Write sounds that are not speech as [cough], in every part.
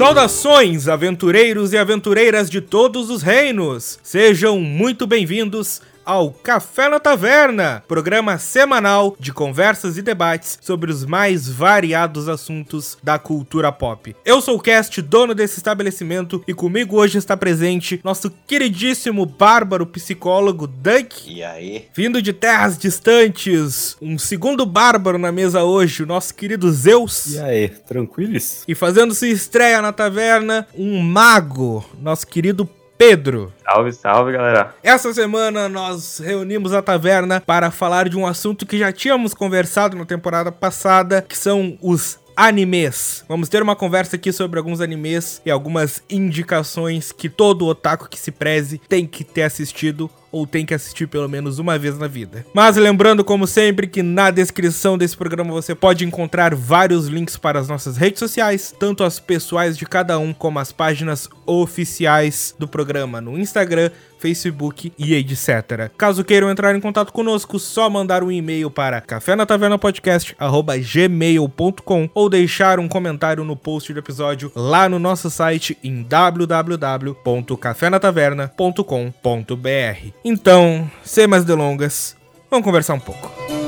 Saudações, aventureiros e aventureiras de todos os reinos! Sejam muito bem-vindos ao Café na Taverna, programa semanal de conversas e debates sobre os mais variados assuntos da cultura pop. Eu sou o Cast, dono desse estabelecimento, e comigo hoje está presente nosso queridíssimo bárbaro psicólogo Duck. E aí? Vindo de terras distantes, um segundo bárbaro na mesa hoje, o nosso querido Zeus. E aí, tranquilos? E fazendo sua estreia na taverna, um mago, nosso querido Pedro. Salve, salve, galera. Essa semana nós reunimos a taverna para falar de um assunto que já tínhamos conversado na temporada passada, que são os animes. Vamos ter uma conversa aqui sobre alguns animes e algumas indicações que todo otaku que se preze tem que ter assistido ou tem que assistir pelo menos uma vez na vida. Mas lembrando, como sempre, que na descrição desse programa você pode encontrar vários links para as nossas redes sociais, tanto as pessoais de cada um como as páginas oficiais do programa no Instagram, Facebook e etc. Caso queiram entrar em contato conosco, só mandar um e-mail para cafénatavernapodcast@gmail.com ou deixar um comentário no post do episódio lá no nosso site em www.cafenataverna.com.br. Então, sem mais delongas, vamos conversar um pouco.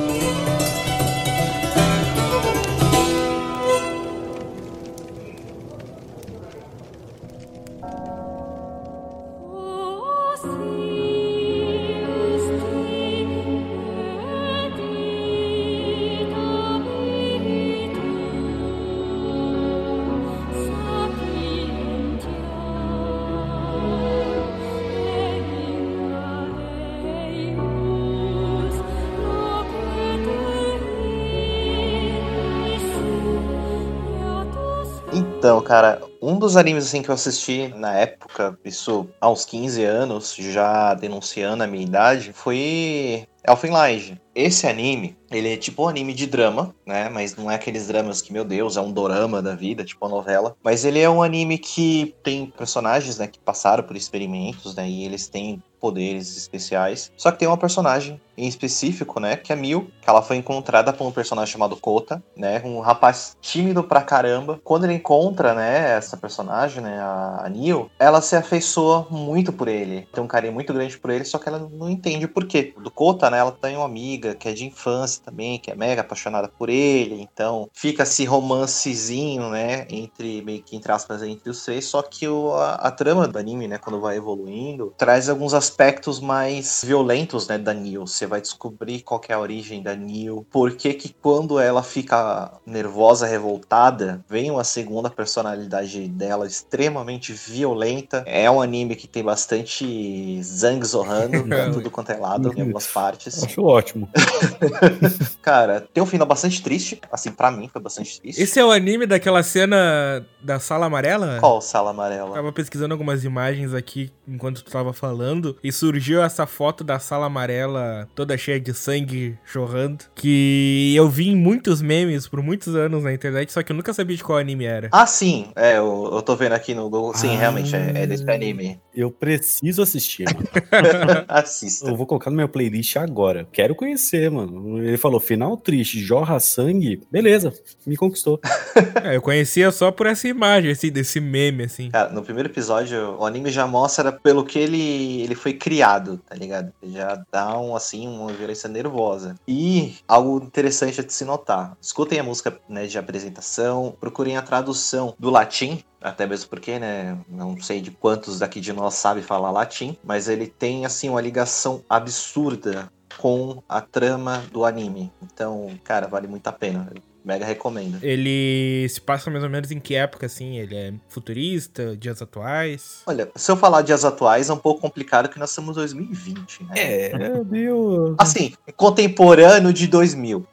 Então, cara, um dos animes assim que eu assisti na época, isso uns 15 anos, já denunciando a minha idade, foi Elfen Lied. Esse anime, ele é tipo um anime de drama, né? Mas não é aqueles dramas que, meu Deus, é um dorama da vida, tipo uma novela. Mas ele é um anime que tem personagens, né, que passaram por experimentos, né? E eles têm poderes especiais. Só que tem uma personagem em específico, né, que é Mil, que ela foi encontrada por um personagem chamado Kota, né, um rapaz tímido pra caramba. Quando ele encontra, né, essa personagem, né, a, Neil, ela se afeiçoa muito por ele. Tem um carinho muito grande por ele, só que ela não entende o porquê. Do Kota, né, ela tem uma amiga que é de infância também, que é mega apaixonada por ele, então fica esse romancezinho, né, entre, meio que entre aspas, entre os três, só que o, a, a trama do anime, né, quando vai evoluindo, traz alguns aspectos mais violentos, né, da Neil. Você vai descobrir qual é a origem da Neil, por que que quando ela fica nervosa, revoltada, vem uma segunda personalidade dela extremamente violenta. É um anime que tem bastante Zhang zorrando, né, [laughs] tudo quanto é lado, em algumas partes. Acho ótimo. [laughs] Cara, tem um final bastante triste, assim, pra mim foi bastante triste. Esse é o anime daquela cena da sala amarela? Qual sala amarela? Tava pesquisando algumas imagens aqui enquanto tu tava falando e surgiu essa foto da sala amarela toda cheia de sangue jorrando que eu vi em muitos memes por muitos anos na internet, só que eu nunca sabia de qual anime era. Ah, sim. É, eu, eu tô vendo aqui no Google. Sim, Ah. realmente, é, é desse anime. Eu preciso assistir, mano. [laughs] Assista. Eu vou colocar no meu playlist agora. Quero conhecer, mano. Ele falou, final triste, jorra sangue. Beleza, me conquistou. [laughs] É, eu conhecia só por essa imagem, assim, desse meme, assim. Cara, no primeiro episódio, o anime já mostra pelo que ele, ele foi criado, tá ligado? Já dá um, assim, uma violência nervosa. E algo interessante de se notar. Escutem a música né, de apresentação, procurem a tradução do latim, até mesmo porque, né, não sei de quantos daqui de nós sabe falar latim, mas ele tem, assim, uma ligação absurda com a trama do anime. Então, cara, vale muito a pena. Mega recomendo. Ele se passa mais ou menos em que época, assim? Ele é futurista, dias atuais? Olha, se eu falar dias atuais, é um pouco complicado que nós estamos em 2020, né? É, meu Deus. Assim, contemporâneo de 2000.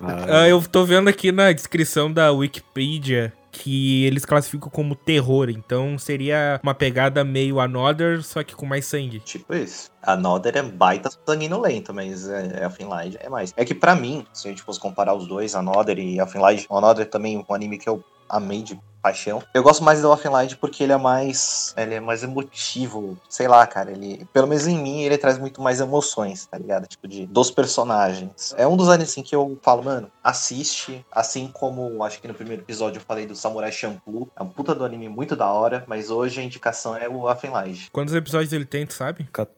Ah, Ah, eu tô vendo aqui na descrição da Wikipedia que eles classificam como terror, então seria uma pegada meio Another, só que com mais sangue. Tipo isso. Another é baita sanguinolento, mas é, Elfen Lied é mais. É que pra mim, se a gente fosse comparar os dois, Another e Elfen Lied, Another também é um anime que eu amei de paixão. Eu gosto mais do Offline porque ele é mais. Ele é mais emotivo. Sei lá, cara. Ele. Pelo menos em mim, ele traz muito mais emoções, tá ligado? Tipo, de, dos personagens. É um dos animes assim que eu falo, mano, assiste. Assim como acho que no primeiro episódio eu falei do Samurai Shampoo. É um puta do anime muito da hora, mas hoje a indicação é o Offline. Quantos episódios ele tem, tu sabe? 14.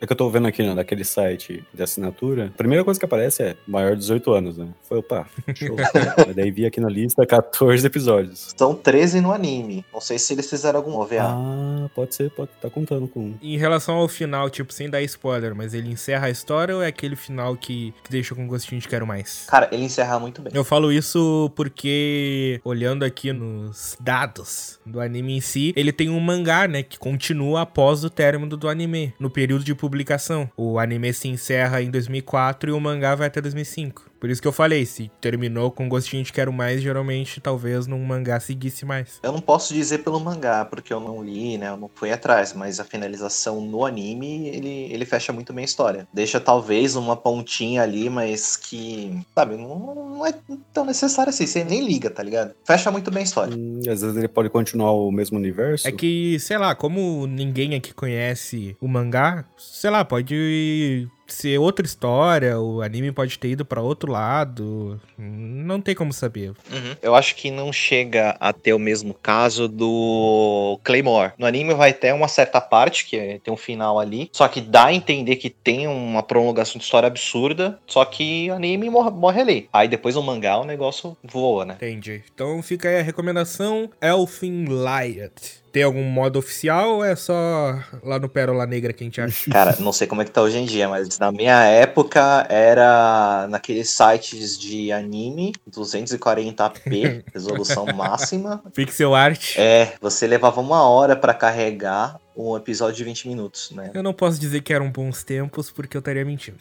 É que eu tô vendo aqui né, naquele site de assinatura. A primeira coisa que aparece é maior de 18 anos, né? Foi, opa, show. [laughs] daí vi aqui na lista 14 episódios. São 13 no anime. Não sei se eles fizeram algum OVA. Ah, pode ser, pode tá contando com. Em relação ao final, tipo, sem dar spoiler, mas ele encerra a história ou é aquele final que, que deixa com gostinho de quero mais? Cara, ele encerra muito bem. Eu falo isso porque, olhando aqui nos dados do anime em si, ele tem um mangá, né, que continua após o término do anime, no período de publicação. O anime se encerra em 2004 e o mangá vai até 2005. Por isso que eu falei, se terminou com gostinho de quero mais, geralmente talvez num mangá seguisse mais. Eu não posso dizer pelo mangá, porque eu não li, né? Eu não fui atrás, mas a finalização no anime, ele, ele fecha muito bem a história. Deixa talvez uma pontinha ali, mas que, sabe, não, não é tão necessário assim. Você nem liga, tá ligado? Fecha muito bem a história. Hum, às vezes ele pode continuar o mesmo universo. É que, sei lá, como ninguém aqui conhece o mangá, sei lá, pode ser outra história, o anime pode ter ido para outro lado, não tem como saber. Uhum. Eu acho que não chega a ter o mesmo caso do Claymore. No anime vai ter uma certa parte, que é, tem um final ali, só que dá a entender que tem uma prolongação de história absurda, só que o anime morre, morre ali. Aí depois no mangá o negócio voa, né? Entendi. Então fica aí a recomendação Elfin Light. Tem algum modo oficial ou é só lá no Pérola Negra que a gente acha? [laughs] Cara, não sei como é que tá hoje em dia, mas na minha época era naqueles sites de anime, 240p, [laughs] resolução máxima. Pixel art. É, você levava uma hora para carregar um episódio de 20 minutos, né? Eu não posso dizer que eram bons tempos, porque eu estaria mentindo.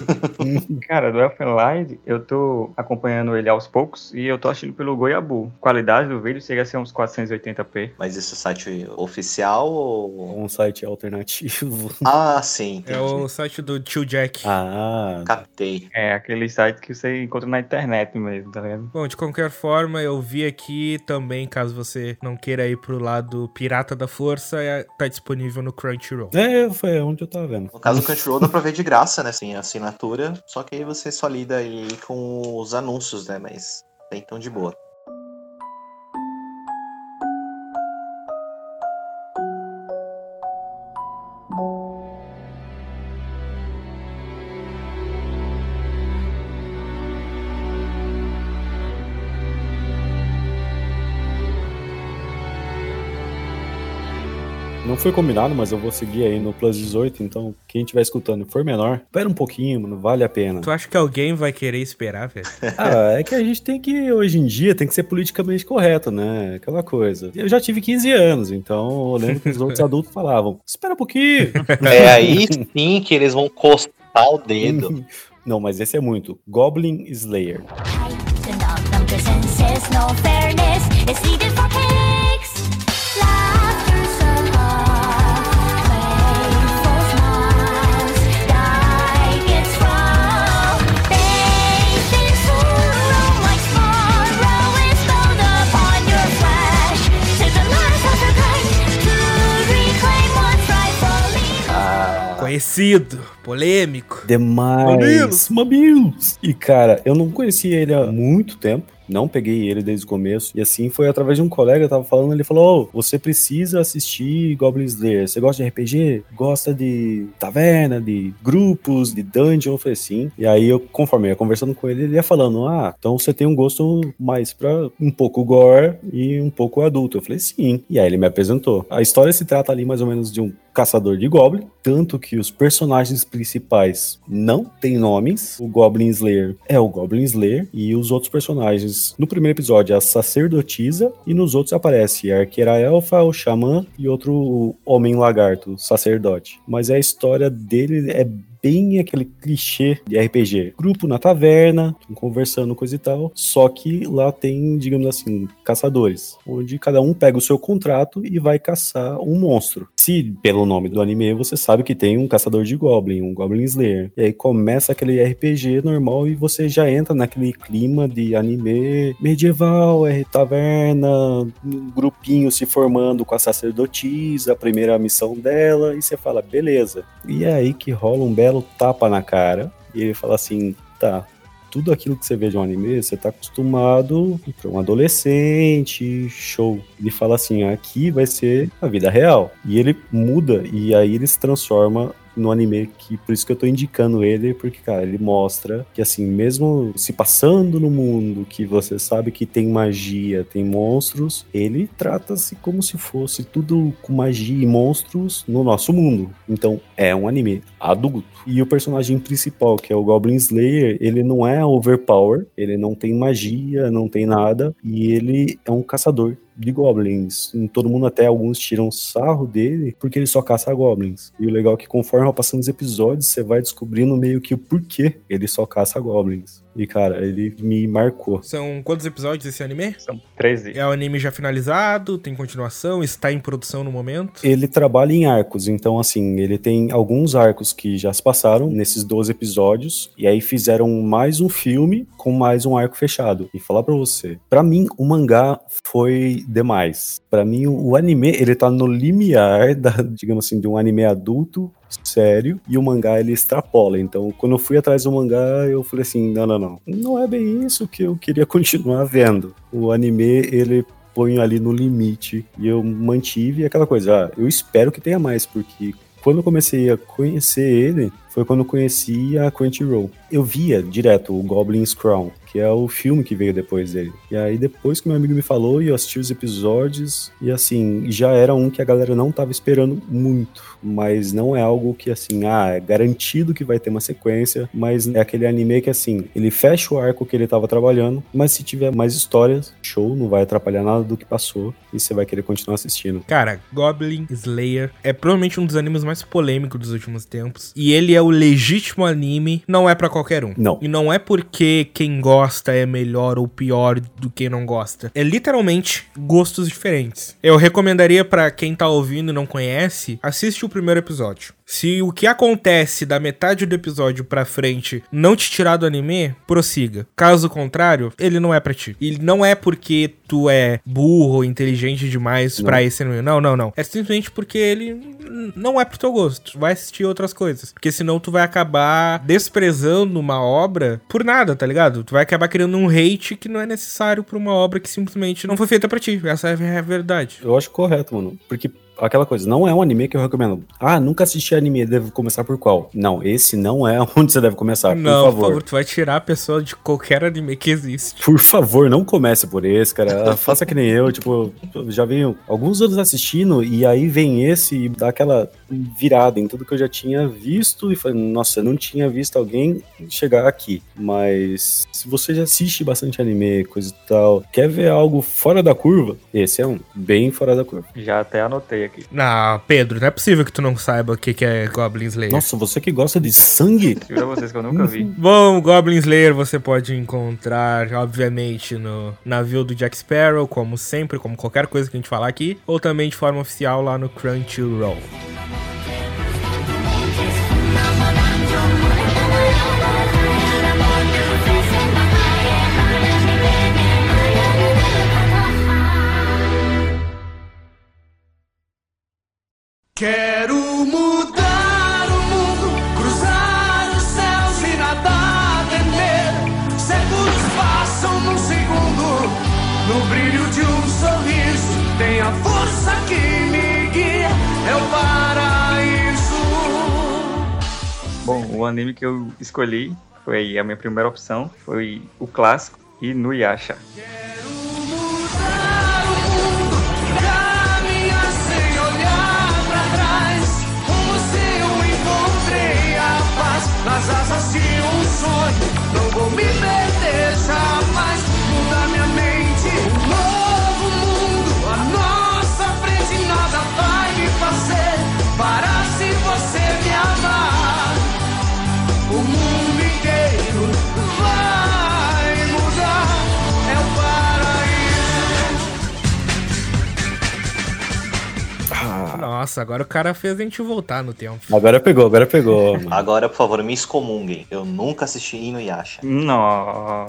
[laughs] Cara, do Elfenlight, eu tô acompanhando ele aos poucos e eu tô assistindo pelo Goiabu. Qualidade do vídeo chega a ser uns 480p. Mas esse é site oficial ou... Um site alternativo. [laughs] Ah, sim. Entendi. É o site do Tio Jack. Ah. Captei. É, aquele site que você encontra na internet mesmo, tá ligado? Bom, de qualquer forma, eu vi aqui também, caso você não queira ir pro lado pirata da força, tá disponível no Crunchyroll. É, foi onde eu tava vendo. No caso, o Crunchyroll dá pra ver de graça, né? Sim, assinatura. Só que aí você só lida aí com os anúncios, né? Mas então de boa. Não foi combinado, mas eu vou seguir aí no Plus 18, então quem estiver escutando for menor, espera um pouquinho, mano, vale a pena. Tu acha que alguém vai querer esperar, velho? [laughs] ah, é que a gente tem que, hoje em dia, tem que ser politicamente correto, né? Aquela coisa. Eu já tive 15 anos, então eu lembro que os outros [laughs] adultos falavam, espera um pouquinho. É aí sim que eles vão costar o dedo. [laughs] Não, mas esse é muito. Goblin Slayer. Conhecido, polêmico. Demais. Mamilos. Mamilos. E cara, eu não conhecia ele há muito tempo. Não peguei ele desde o começo. E assim foi através de um colega, eu tava falando, ele falou: oh, você precisa assistir Goblin Slayer. Você gosta de RPG? Gosta de taverna, de grupos, de dungeon? Eu falei sim. E aí eu, conforme eu ia conversando com ele, ele ia falando: Ah, então você tem um gosto mais pra um pouco gore e um pouco adulto. Eu falei sim. E aí ele me apresentou. A história se trata ali mais ou menos de um caçador de Goblin, tanto que os personagens principais não têm nomes. O Goblin Slayer é o Goblin Slayer e os outros personagens no primeiro episódio a sacerdotisa e nos outros aparece a arqueira elfa, o xamã e outro homem lagarto, sacerdote. Mas a história dele é bem aquele clichê de RPG. Grupo na taverna, conversando, coisa e tal. Só que lá tem, digamos assim, caçadores. Onde cada um pega o seu contrato e vai caçar um monstro. Se, pelo nome do anime, você sabe que tem um caçador de Goblin, um Goblin Slayer. E aí começa aquele RPG normal e você já entra naquele clima de anime medieval, R taverna, um grupinho se formando com a sacerdotisa, a primeira missão dela, e você fala, beleza. E é aí que rola um belo tapa na cara, e ele fala assim, tá, tudo aquilo que você vê de um anime, você tá acostumado para um adolescente, show. Ele fala assim, aqui vai ser a vida real. E ele muda, e aí ele se transforma no anime que por isso que eu tô indicando ele, porque cara, ele mostra que assim, mesmo se passando no mundo que você sabe que tem magia, tem monstros, ele trata-se como se fosse tudo com magia e monstros no nosso mundo. Então, é um anime adulto. E o personagem principal, que é o Goblin Slayer, ele não é overpower, ele não tem magia, não tem nada, e ele é um caçador de goblins. Todo mundo, até alguns, tiram sarro dele porque ele só caça goblins. E o legal é que conforme vai passando os episódios, você vai descobrindo meio que o porquê ele só caça goblins. E, cara, ele me marcou. São quantos episódios esse anime? São 13. É o anime já finalizado? Tem continuação? Está em produção no momento? Ele trabalha em arcos, então, assim, ele tem alguns arcos que já se passaram nesses 12 episódios, e aí fizeram mais um filme com mais um arco fechado. E falar pra você, para mim, o mangá foi demais. Para mim, o anime, ele tá no limiar, da, digamos assim, de um anime adulto sério e o mangá ele extrapola. Então, quando eu fui atrás do mangá, eu falei assim: não, não, não. Não é bem isso que eu queria [laughs] continuar vendo. O anime, ele põe ali no limite e eu mantive aquela coisa. Ah, eu espero que tenha mais, porque quando eu comecei a conhecer ele, foi quando eu conheci a Crunchyroll. Eu via direto o Goblin's Crown, que é o filme que veio depois dele. E aí, depois que meu amigo me falou, eu assisti os episódios, e assim, já era um que a galera não tava esperando muito. Mas não é algo que, assim, ah, é garantido que vai ter uma sequência, mas é aquele anime que, assim, ele fecha o arco que ele tava trabalhando, mas se tiver mais histórias, show, não vai atrapalhar nada do que passou, e você vai querer continuar assistindo. Cara, Goblin Slayer é provavelmente um dos animes mais polêmicos dos últimos tempos, e ele é o legítimo anime, não é para qualquer um. Não. E não é porque quem gosta é melhor ou pior do que não gosta. É literalmente gostos diferentes. Eu recomendaria para quem tá ouvindo e não conhece, assiste o primeiro episódio. Se o que acontece da metade do episódio pra frente não te tirar do anime, prossiga. Caso contrário, ele não é pra ti. E não é porque tu é burro ou inteligente demais não. pra esse anime. Não, não, não. É simplesmente porque ele não é pro teu gosto. Tu vai assistir outras coisas. Porque senão tu vai acabar desprezando uma obra por nada, tá ligado? Tu vai acabar criando um hate que não é necessário pra uma obra que simplesmente não foi feita pra ti. Essa é a verdade. Eu acho correto, mano. Porque aquela coisa, não é um anime que eu recomendo. Ah, nunca assisti anime, devo começar por qual? Não, esse não é [laughs] onde você deve começar, não, por favor. Por favor, tu vai tirar a pessoa de qualquer anime que existe. Por favor, não comece por esse, cara. Faça que nem eu, tipo, já venho alguns anos assistindo e aí vem esse e dá aquela virada em tudo que eu já tinha visto e falei, nossa, eu não tinha visto alguém chegar aqui. Mas se você já assiste bastante anime, coisa e tal, quer ver algo fora da curva, esse é um bem fora da curva. Já até anotei aqui. Não, Pedro, não é possível que tu não saiba o que, que é Goblin Slayer. Nossa, você que gosta de sangue? Juro a vocês que eu nunca vi. Bom, Goblin Slayer você pode encontrar, obviamente, no navio do Jack Sparrow, como sempre, como qualquer coisa que a gente falar aqui, ou também de forma oficial lá no Crunchyroll. Anime que eu escolhi foi a minha primeira opção, foi o clássico Inuyasha. Yeah. nas asas de um Nossa, agora o cara fez a gente voltar no tempo. Agora pegou, agora pegou. mano. Agora, por favor, me excomunguem. Eu nunca assisti Inuyasha. Nossa.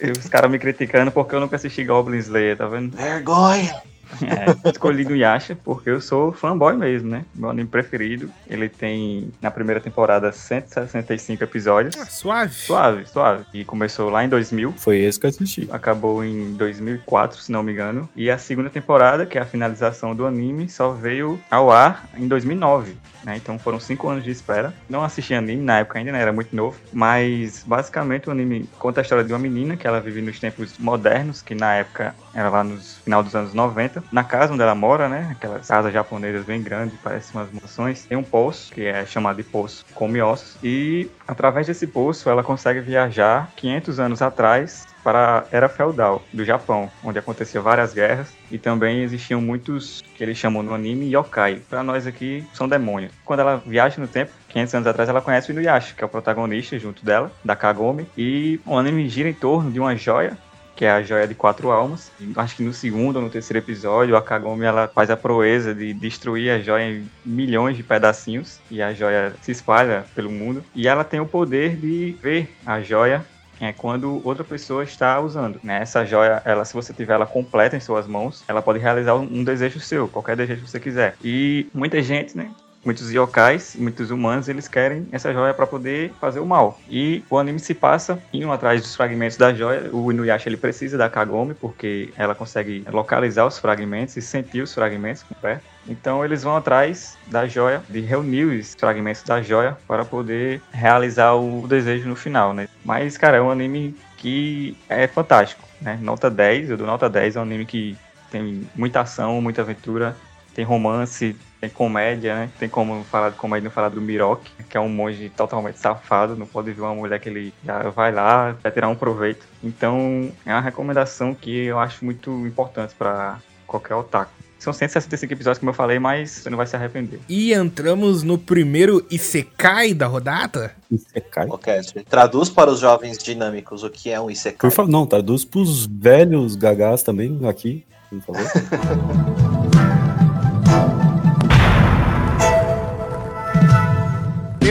E os caras me criticando porque eu nunca assisti Goblin Slayer, tá vendo? Vergonha! É, escolhi no Yasha porque eu sou fanboy mesmo, né? Meu anime preferido. Ele tem, na primeira temporada, 165 episódios. Ah, suave. Suave, suave. E começou lá em 2000. Foi esse que eu assisti. Acabou em 2004, se não me engano. E a segunda temporada, que é a finalização do anime, só veio ao ar em 2009. Né? Então foram cinco anos de espera. Não assisti anime na época ainda, né? Era muito novo. Mas basicamente o anime conta a história de uma menina que ela vive nos tempos modernos, que na época era lá no final dos anos 90. Na casa onde ela mora, né? Aquelas casas japonesas bem grandes, parecem umas mansões. Tem um poço, que é chamado de poço come ossos. E através desse poço ela consegue viajar 500 anos atrás para a era feudal do Japão, onde aconteciam várias guerras e também existiam muitos que eles chamam no anime yokai. Para nós aqui são demônios. Quando ela viaja no tempo, 500 anos atrás, ela conhece o Inuyasha, que é o protagonista junto dela, da Kagome, e o anime gira em torno de uma joia que é a joia de quatro almas. Acho que no segundo ou no terceiro episódio, a Kagome ela faz a proeza de destruir a joia em milhões de pedacinhos e a joia se espalha pelo mundo. E ela tem o poder de ver a joia é quando outra pessoa está usando. Né? Essa joia, ela, se você tiver ela completa em suas mãos, ela pode realizar um, desejo seu, qualquer desejo que você quiser. E muita gente, né? Muitos yokais, muitos humanos, eles querem essa joia para poder fazer o mal. E o anime se passa indo atrás dos fragmentos da joia. O Inuyasha ele precisa da Kagome porque ela consegue localizar os fragmentos e sentir os fragmentos com o pé. Então eles vão atrás da joia, de reunir os fragmentos da joia para poder realizar o desejo no final, né? Mas, cara, é um anime que é fantástico, né? Nota 10, eu dou nota 10, é um anime que tem muita ação, muita aventura, tem romance, tem comédia, né? Tem como falar de comédia não falar do Miroki, que é um monge totalmente safado, não pode ver uma mulher que ele já vai lá, vai tirar um proveito. Então, é uma recomendação que eu acho muito importante para qualquer otaku. São 165 episódios, como eu falei, mas você não vai se arrepender. E entramos no primeiro Isekai da rodada. Isekai? Caster, traduz para os jovens dinâmicos o que é um Isekai. Por favor, não, traduz pros velhos gagás também aqui, por favor. [laughs]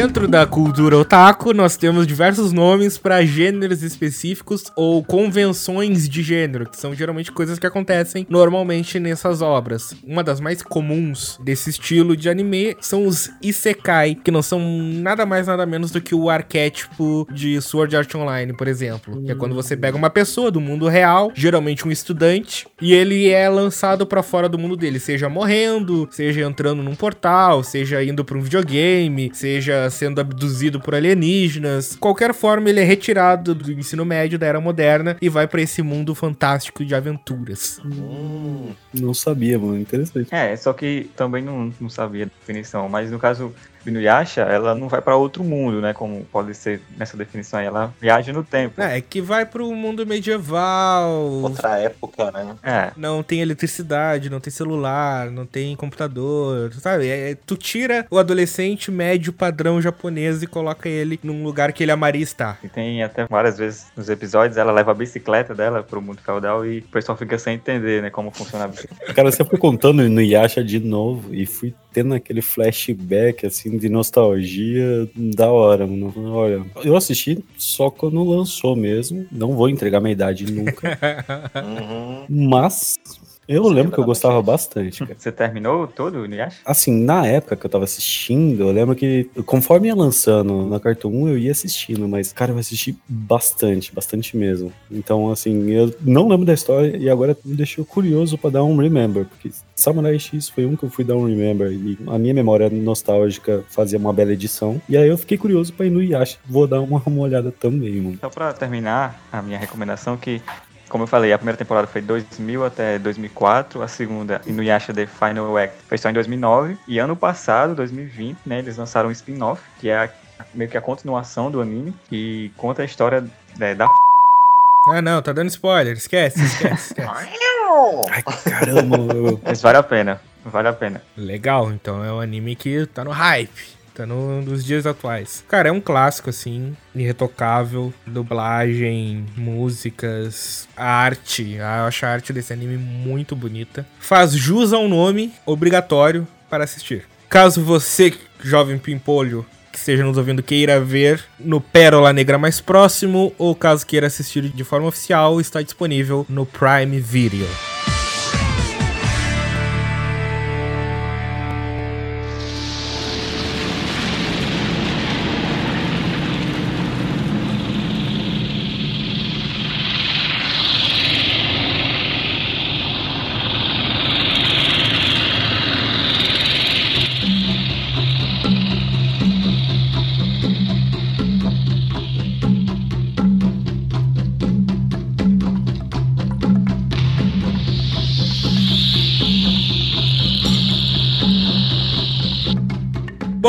Dentro da cultura otaku, nós temos diversos nomes para gêneros específicos ou convenções de gênero, que são geralmente coisas que acontecem normalmente nessas obras. Uma das mais comuns desse estilo de anime são os isekai, que não são nada mais nada menos do que o arquétipo de Sword Art Online, por exemplo, que é quando você pega uma pessoa do mundo real, geralmente um estudante, e ele é lançado para fora do mundo dele, seja morrendo, seja entrando num portal, seja indo para um videogame, seja sendo abduzido por alienígenas. Qualquer forma, ele é retirado do ensino médio da era moderna e vai para esse mundo fantástico de aventuras. Hum, Não sabia, mano. Interessante. É, só que também não, não sabia a definição, mas no caso Inuyasha, ela não vai para outro mundo, né, como pode ser nessa definição aí, ela viaja no tempo. É, que vai pro mundo medieval. outra época, né? É, Não tem eletricidade, não tem celular, não tem computador, sabe? É- é- tu tira o adolescente médio padrão japonês e coloca ele num lugar que ele amaria estar. e tem até várias vezes nos episódios, ela leva a bicicleta dela pro mundo feudal e o pessoal fica sem entender, né, como funciona a bicicleta. Cara, você foi contando no Yasha de novo e fui tendo aquele flashback, assim, de nostalgia da hora, mano. Olha, eu assisti só quando lançou mesmo. Não vou entregar minha idade nunca. [laughs] Uhum. mas eu Você lembro que eu gostava bastante, cara. Você terminou todo o Inuyasha? Assim, na época que eu tava assistindo, eu lembro que conforme ia lançando na Cartoon 1, eu ia assistindo, mas, cara, eu assisti bastante, bastante mesmo. Então, assim, eu não lembro da história e agora me deixou curioso pra dar um remember, porque Samurai X foi um que eu fui dar um remember e a minha memória nostálgica fazia uma bela edição. E aí eu fiquei curioso pra ir no Yasha. Vou dar uma, [laughs] uma olhada também, mano. Só pra terminar a minha recomendação, que, como eu falei, a primeira temporada foi 2000 até 2004, a segunda, Inuyasha The Final Act, foi só em 2009, e ano passado, 2020, né, eles lançaram um spin-off, que é a- meio que a continuação do anime, que conta a história né, da Ah, não, tá dando spoiler. Esquece, esquece, esquece. [laughs] Ai, caramba, Mas vale a pena, vale a pena. Legal, então é um anime que tá no hype. Tá no, nos dias atuais. Cara, é um clássico, assim, irretocável. Dublagem, músicas, arte. Ah, Eu acho a arte desse anime muito bonita. Faz jus ao nome, obrigatório. para assistir. Caso você, jovem pimpolho, que esteja nos ouvindo, queira ver no Pérola Negra mais próximo, ou caso queira assistir de forma oficial, está disponível no Prime Video.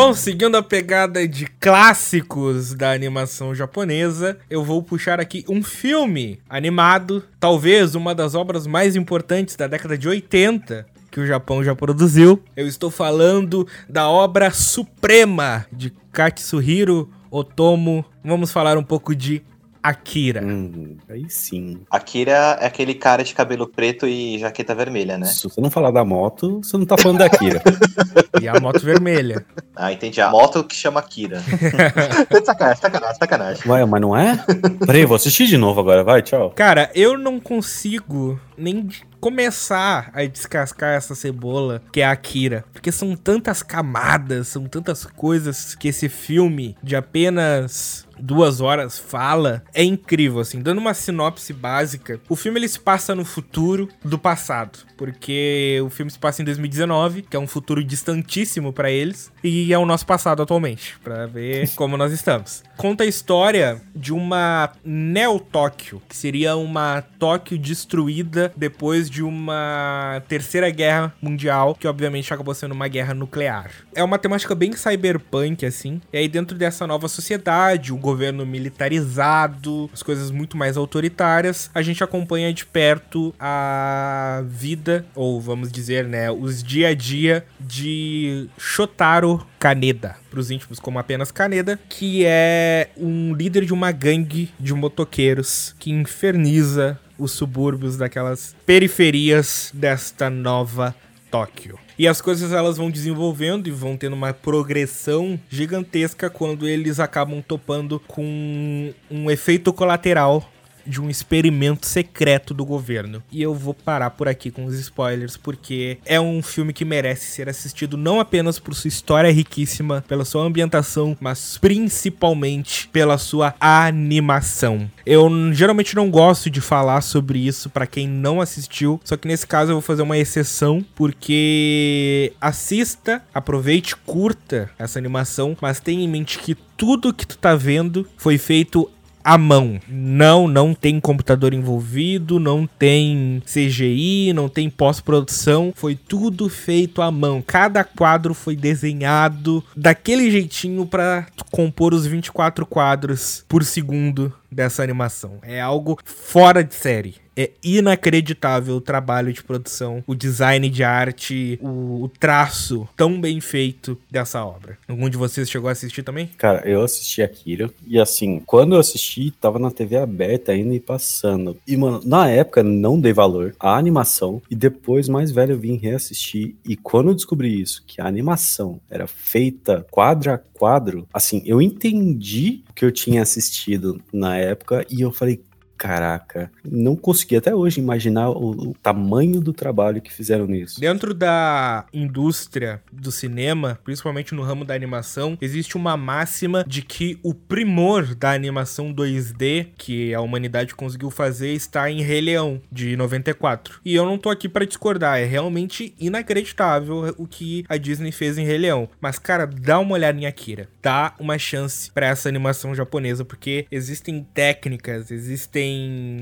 Bom, seguindo a pegada de clássicos da animação japonesa, eu vou puxar aqui um filme animado, talvez uma das obras mais importantes da década de 80 que o Japão já produziu. Eu estou falando da obra suprema de Katsuhiro Otomo. Vamos falar um pouco de Akira. Hum, aí sim. Akira é aquele cara de cabelo preto e jaqueta vermelha, né? Se você não falar da moto, você não tá falando da Akira. [laughs] E a moto vermelha. Ah, entendi. A moto que chama Akira. [laughs] sacanagem, sacanagem, sacanagem. Ué, mas não é? Peraí, vou assistir de novo agora, vai, tchau. Cara, eu não consigo nem começar a descascar essa cebola que é a Akira. Porque são tantas camadas, são tantas coisas que esse filme de apenas duas horas fala. É incrível, assim. Dando uma sinopse básica, o filme ele se passa no futuro do passado. Porque o filme se passa em 2019, que é um futuro distantíssimo pra eles. E é o nosso passado atualmente, pra ver [laughs] como nós estamos. Conta a história de uma Neo-Tóquio, que seria uma Tóquio destruída depois de uma terceira guerra mundial, que obviamente acabou sendo uma guerra nuclear. É uma temática bem cyberpunk, assim. E aí, dentro dessa nova sociedade, um governo militarizado, as coisas muito mais autoritárias, a gente acompanha de perto a vida, ou vamos dizer, né, os dia a dia de Shotaro Kaneda, para os íntimos como apenas Kaneda, que é um líder de uma gangue de motoqueiros que inferniza os subúrbios daquelas periferias desta nova Tóquio. E as coisas elas vão desenvolvendo e vão tendo uma progressão gigantesca quando eles acabam topando com um efeito colateral de um experimento secreto do governo. E eu vou parar por aqui com os spoilers, porque é um filme que merece ser assistido não apenas por sua história riquíssima, pela sua ambientação, mas principalmente pela sua animação. Eu geralmente não gosto de falar sobre isso pra quem não assistiu, só que nesse caso eu vou fazer uma exceção, porque assista, aproveite, curta essa animação, mas tenha em mente que tudo que tu tá vendo foi feito à mão. Não, não tem computador envolvido, não tem CGI, não tem pós-produção. Foi tudo feito à mão. Cada quadro foi desenhado daquele jeitinho tu compor os 24 quadros por segundo dessa animação. É algo fora de série. É inacreditável o trabalho de produção, o design de arte, o, o traço tão bem feito dessa obra. Algum de vocês chegou a assistir também? Cara, eu assisti Akira e assim, quando eu assisti, tava na TV aberta ainda e passando. E, mano, na época não dei valor à animação e depois, mais velho, eu vim reassistir. E quando eu descobri isso, que a animação era feita quadro a quadro, assim, eu entendi o que eu tinha assistido na época e eu falei. Caraca, não consegui até hoje imaginar o, o tamanho do trabalho que fizeram nisso. Dentro da indústria do cinema, principalmente no ramo da animação, existe uma máxima de que o primor da animação 2D que a humanidade conseguiu fazer está em Rei Leão, de 94. E eu não tô aqui pra discordar, é realmente inacreditável o que a Disney fez em Rei Leão. Mas, cara, dá uma olhada em Akira. Dá uma chance pra essa animação japonesa, porque existem técnicas, existem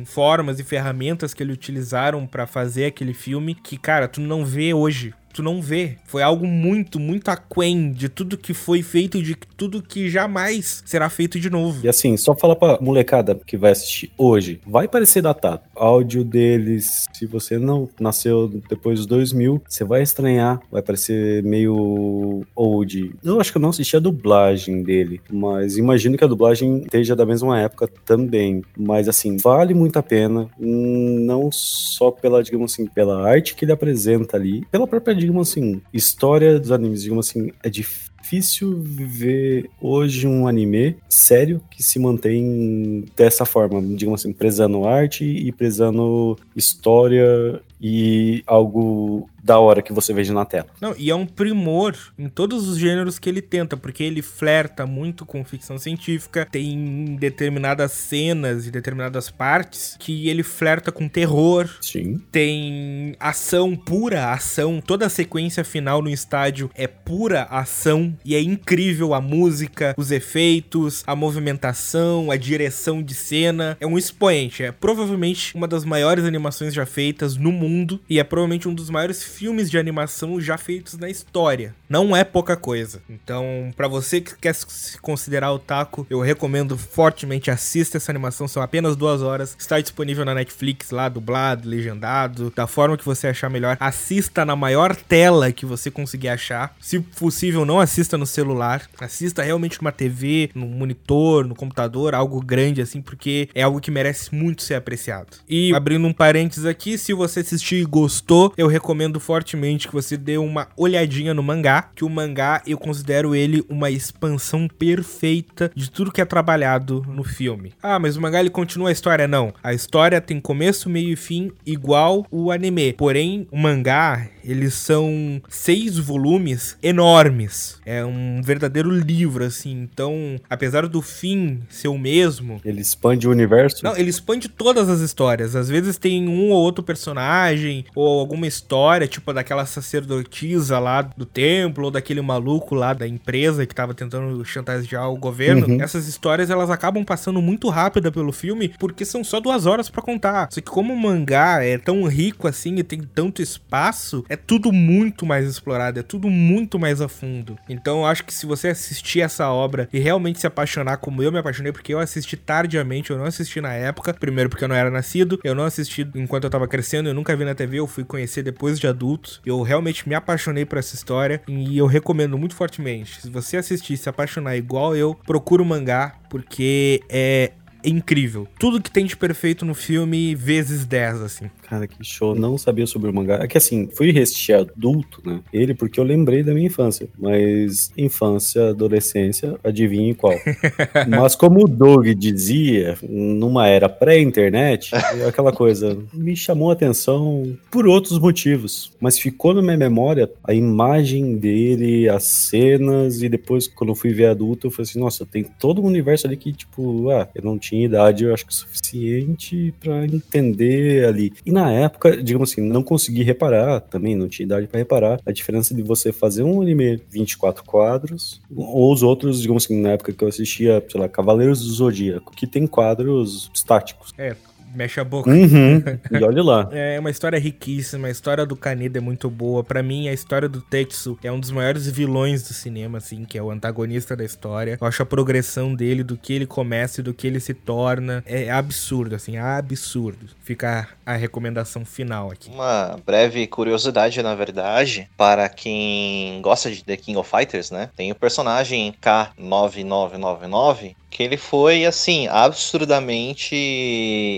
formas e ferramentas que eles utilizaram pra fazer aquele filme que, cara, tu não vê hoje. Tu não vê. Foi algo muito, muito aquém de tudo que foi feito e de tudo que jamais será feito de novo. E assim, só falar pra molecada que vai assistir hoje, vai parecer datado. Áudio deles, se você não nasceu depois dos 2000, você vai estranhar, vai parecer meio old. Eu acho que eu não assisti a dublagem dele, mas imagino que a dublagem esteja da mesma época também. Mas assim, vale muito a pena, não só pela, digamos assim, pela arte que ele apresenta ali, pela própria, digamos assim, história dos animes, digamos assim, é difícil difícil ver hoje um anime sério que se mantém dessa forma, digamos assim, prezando arte e prezando história e algo da hora que você veja na tela. Não, e é um primor em todos os gêneros que ele tenta, porque ele flerta muito com ficção científica, tem determinadas cenas e determinadas partes que ele flerta com terror. Sim. Tem ação pura, ação, toda a sequência final no estádio é pura ação e é incrível a música, os efeitos, a movimentação, a direção de cena. É um expoente, é provavelmente uma das maiores animações já feitas no mundo e é provavelmente um dos maiores filmes de animação já feitos na história. Não é pouca coisa. Então, para você que quer se considerar otaku, eu recomendo fortemente assista essa animação. São apenas duas horas. Está disponível na Netflix lá, dublado, legendado, da forma que você achar melhor. Assista na maior tela que você conseguir achar. Se possível, não assista no celular. Assista realmente numa TV, no monitor, no computador, algo grande assim, porque é algo que merece muito ser apreciado. E abrindo um parênteses aqui, se você assistir e gostou, eu recomendo fortemente que você dê uma olhadinha no mangá, que o mangá eu considero ele uma expansão perfeita de tudo que é trabalhado no filme. Ah, mas o mangá ele continua a história? Não. A história tem começo, meio e fim igual o anime. Porém, o mangá, eles são seis volumes enormes. É um verdadeiro livro, assim. Então, apesar do fim ser o mesmo. Ele expande o universo? Não, ele expande todas as histórias. Às vezes tem um ou outro personagem, ou alguma história, tipo daquela sacerdotisa lá do templo, ou daquele maluco lá da empresa que tava tentando chantagear o governo. Uhum. Essas histórias elas acabam passando muito rápida pelo filme, porque são só duas horas para contar. Só que como o mangá é tão rico assim e tem tanto espaço, é tudo muito mais explorado, é tudo muito mais a fundo. Então eu acho que se você assistir essa obra e realmente se apaixonar como eu me apaixonei, porque eu assisti tardiamente, eu não assisti na época, primeiro porque eu não era nascido, eu não assisti enquanto eu tava crescendo, eu nunca vi na TV, eu fui conhecer depois de adultos. Eu realmente me apaixonei por essa história e eu recomendo muito fortemente. Se você assistir se apaixonar igual eu, procura o mangá, porque é incrível. Tudo que tem de perfeito no filme, vezes 10, assim. Cara, que show. Não sabia sobre o mangá. É que assim, fui assistir adulto, né? Ele, porque eu lembrei da minha infância. Mas infância, adolescência, adivinhe qual. [laughs] mas como o Doug dizia, numa era pré-internet, aquela coisa me chamou a atenção por outros motivos. Mas ficou na minha memória a imagem dele, as cenas, e depois, quando eu fui ver adulto, eu falei assim, nossa, tem todo um universo ali que, tipo, ah, eu não tinha idade, eu acho que suficiente para entender ali. E na época, digamos assim, não consegui reparar, também não tinha idade para reparar, a diferença de você fazer um anime 24 quadros, ou os outros, digamos assim, na época que eu assistia, sei lá, Cavaleiros do Zodíaco, que tem quadros estáticos. É, mexe a boca. Uhum. [laughs] E olha lá. é uma história riquíssima, a história do Kaneda é muito boa. Para mim, a história do Tetsu é um dos maiores vilões do cinema, assim, que é o antagonista da história. Eu acho a progressão dele, do que ele começa e do que ele se torna, é absurdo, assim, absurdo. Fica a recomendação final aqui. Uma breve curiosidade, na verdade, para quem gosta de The King of Fighters, né? Tem o personagem K9999, que ele foi, assim, absurdamente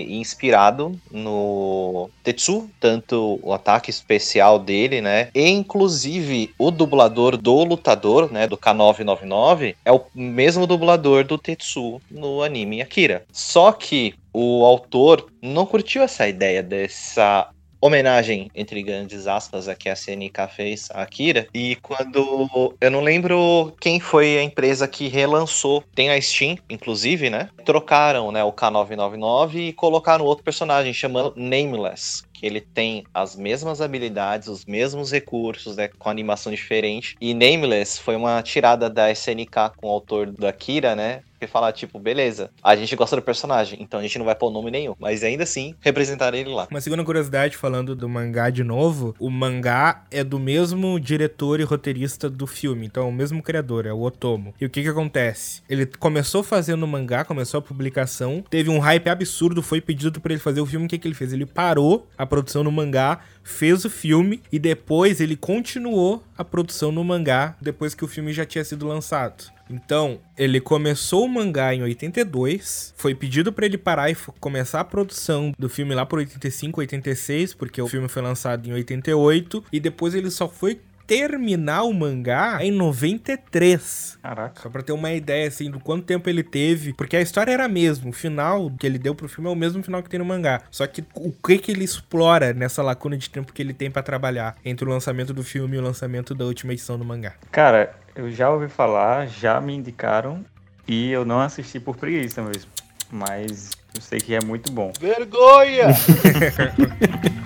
inspirado no Tetsu, tanto o ataque especial dele, né? E inclusive o dublador do lutador, né, do K999, é o mesmo dublador do Tetsu no anime Akira. Só que o autor não curtiu essa ideia dessa homenagem, entre grandes aspas, a que a CNK fez a Akira. E quando. Eu não lembro quem foi a empresa que relançou. Tem a Steam, inclusive, né? Trocaram né, o K999 e colocaram outro personagem chamando Nameless que ele tem as mesmas habilidades, os mesmos recursos, né, com animação diferente. E Nameless foi uma tirada da SNK com o autor da Kira, né? Que falar, tipo, beleza, a gente gosta do personagem, então a gente não vai pôr nome nenhum. Mas ainda assim, representar ele lá. Uma segunda curiosidade, falando do mangá de novo, o mangá é do mesmo diretor e roteirista do filme, então é o mesmo criador, é o Otomo. E o que que acontece? Ele começou fazendo o mangá, começou a publicação, teve um hype absurdo, foi pedido pra ele fazer o filme, o que que ele fez? Ele parou a produção no mangá, fez o filme e depois ele continuou a produção no mangá depois que o filme já tinha sido lançado. Então, ele começou o mangá em 82, foi pedido pra ele parar e começar a produção do filme lá por 85, 86, porque o filme foi lançado em 88, e depois ele só foi terminar o mangá em 93. Caraca. Só pra ter uma ideia, assim, do quanto tempo ele teve. Porque a história era a mesma. O final que ele deu pro filme é o mesmo final que tem no mangá. Só que o que que ele explora nessa lacuna de tempo que ele tem pra trabalhar entre o lançamento do filme e o lançamento da última edição do mangá. Cara, eu já ouvi falar, já me indicaram e eu não assisti por preguiça mesmo. Mas eu sei que é muito bom. Vergonha! [laughs]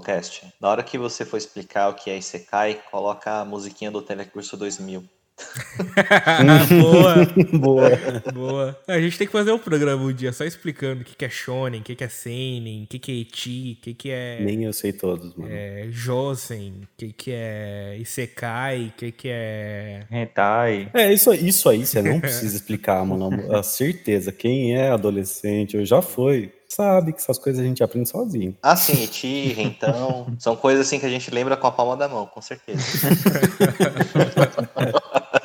Cast, na hora que você for explicar o que é Isekai, coloca a musiquinha do Telecurso 2000. boa, [laughs] Boa. boa. A gente tem que fazer um programa um dia só explicando o que que é shonen, o que que é seinen, o que que é eti, o que que é... Nem eu sei todos, mano. é Josen, o que que é Isekai, o que que é... Hentai. É, isso, isso aí você não precisa explicar, mano. [laughs] A certeza, quem é adolescente ou já foi, sabe que essas coisas a gente aprende sozinho. Ah, sim, tira, então. [laughs] São coisas assim que a gente lembra com a palma da mão, com certeza. [laughs]